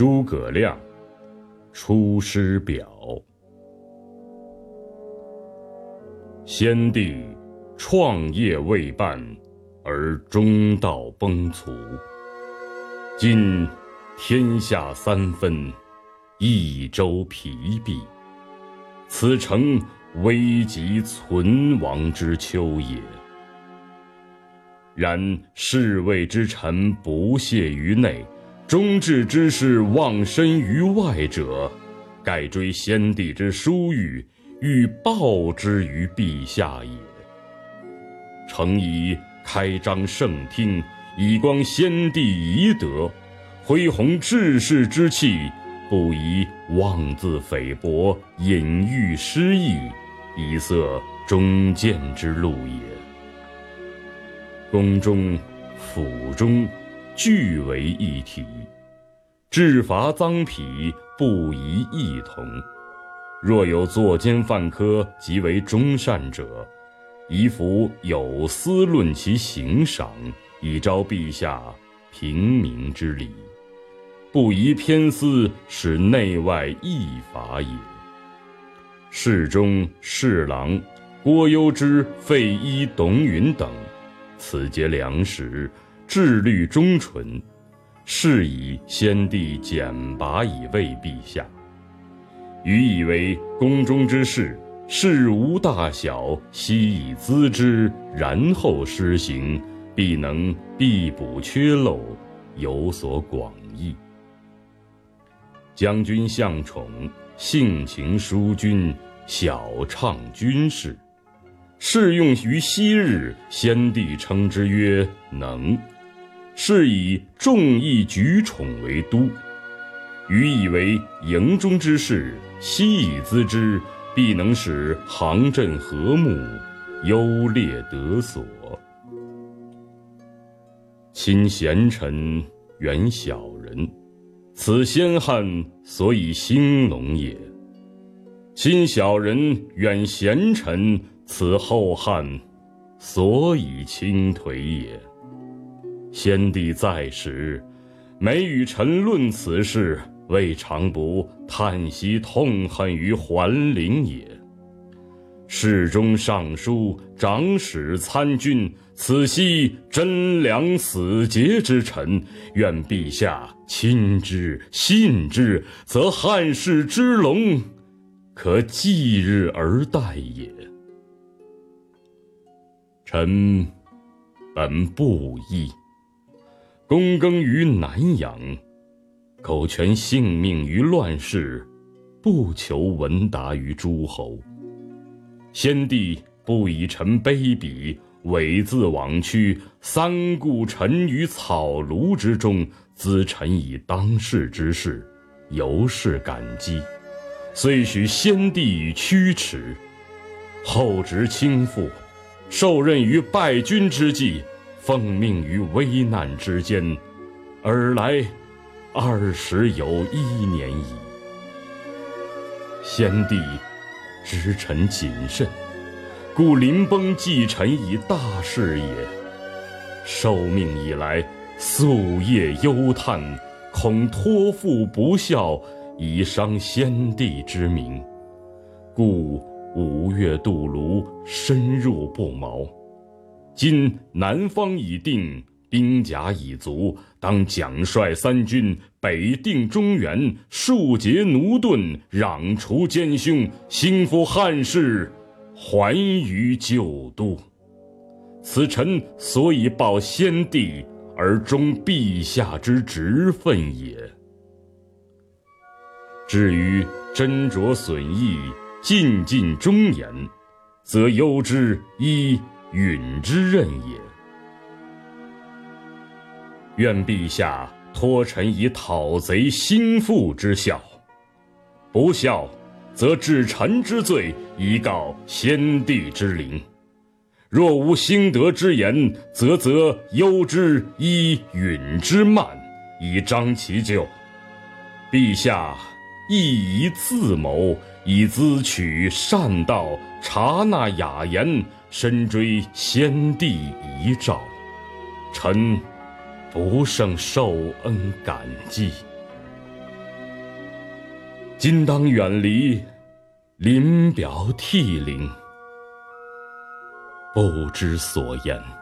诸葛亮《出师表》：先帝创业未半，而中道崩殂。今天下三分，益州疲弊，此诚危急存亡之秋也。然侍卫之臣不懈于内，忠志之士忘身于外者，盖追先帝之殊遇，欲报之于陛下也。诚宜开张圣听，以光先帝遗德，恢弘志士之气，不宜妄自菲薄，隐喻失意，以塞忠谏之路也。宫中、府中，俱为一体，治罚赃匹不宜异同。若有作奸犯科及为忠善者，宜服有司论其刑赏，以昭陛下平明之礼，不宜偏私，使内外异法也。侍中、侍郎郭攸之、费祎、董允等。此皆良实，志虑忠纯，是以先帝简拔以慰陛下。予以为宫中之事，事无大小，悉以咨之，然后施行，必能必补缺漏，有所广益。将军向宠，性情淑均，晓畅军事。适用于昔日，先帝称之曰能，是以众议举宠为都。予以为营中之事，悉以咨之，必能使行阵和睦，优劣得所。亲贤臣，远小人，此先汉所以兴隆也；亲小人，远贤臣。此后汉所以倾颓也。先帝在时，每与臣论此事，未尝不叹息痛恨于桓灵也。侍中、尚书、长史、参军，此悉贞良死节之臣，愿陛下亲之信之，则汉室之隆，可继日而待也。臣本布衣，躬耕于南阳，苟全性命于乱世，不求闻达于诸侯。先帝不以臣卑鄙，猥自枉屈，三顾臣于草庐之中，咨臣以当世之事，由是感激，遂许先帝以驱驰，后值倾覆。受任于败军之际，奉命于危难之间，尔来二十有一年矣。先帝知臣谨慎，故临崩寄臣以大事也。受命以来，夙夜忧叹，恐托付不效，以伤先帝之名，故。五月渡泸，深入不毛。今南方已定，兵甲已足，当奖率三军，北定中原，庶竭奴钝，攘除奸凶，兴复汉室，还于旧都。此臣所以报先帝而忠陛下之职分也。至于斟酌损益。尽尽忠言，则攸之一允之任也。愿陛下托臣以讨贼兴复之效，不效，则治臣之罪，以告先帝之灵。若无兴德之言，则则攸之依允之慢，以彰其咎。陛下亦宜自谋。以咨取善道，察纳雅言，深追先帝遗诏，臣不胜受恩感激。今当远离，临表涕零，不知所言。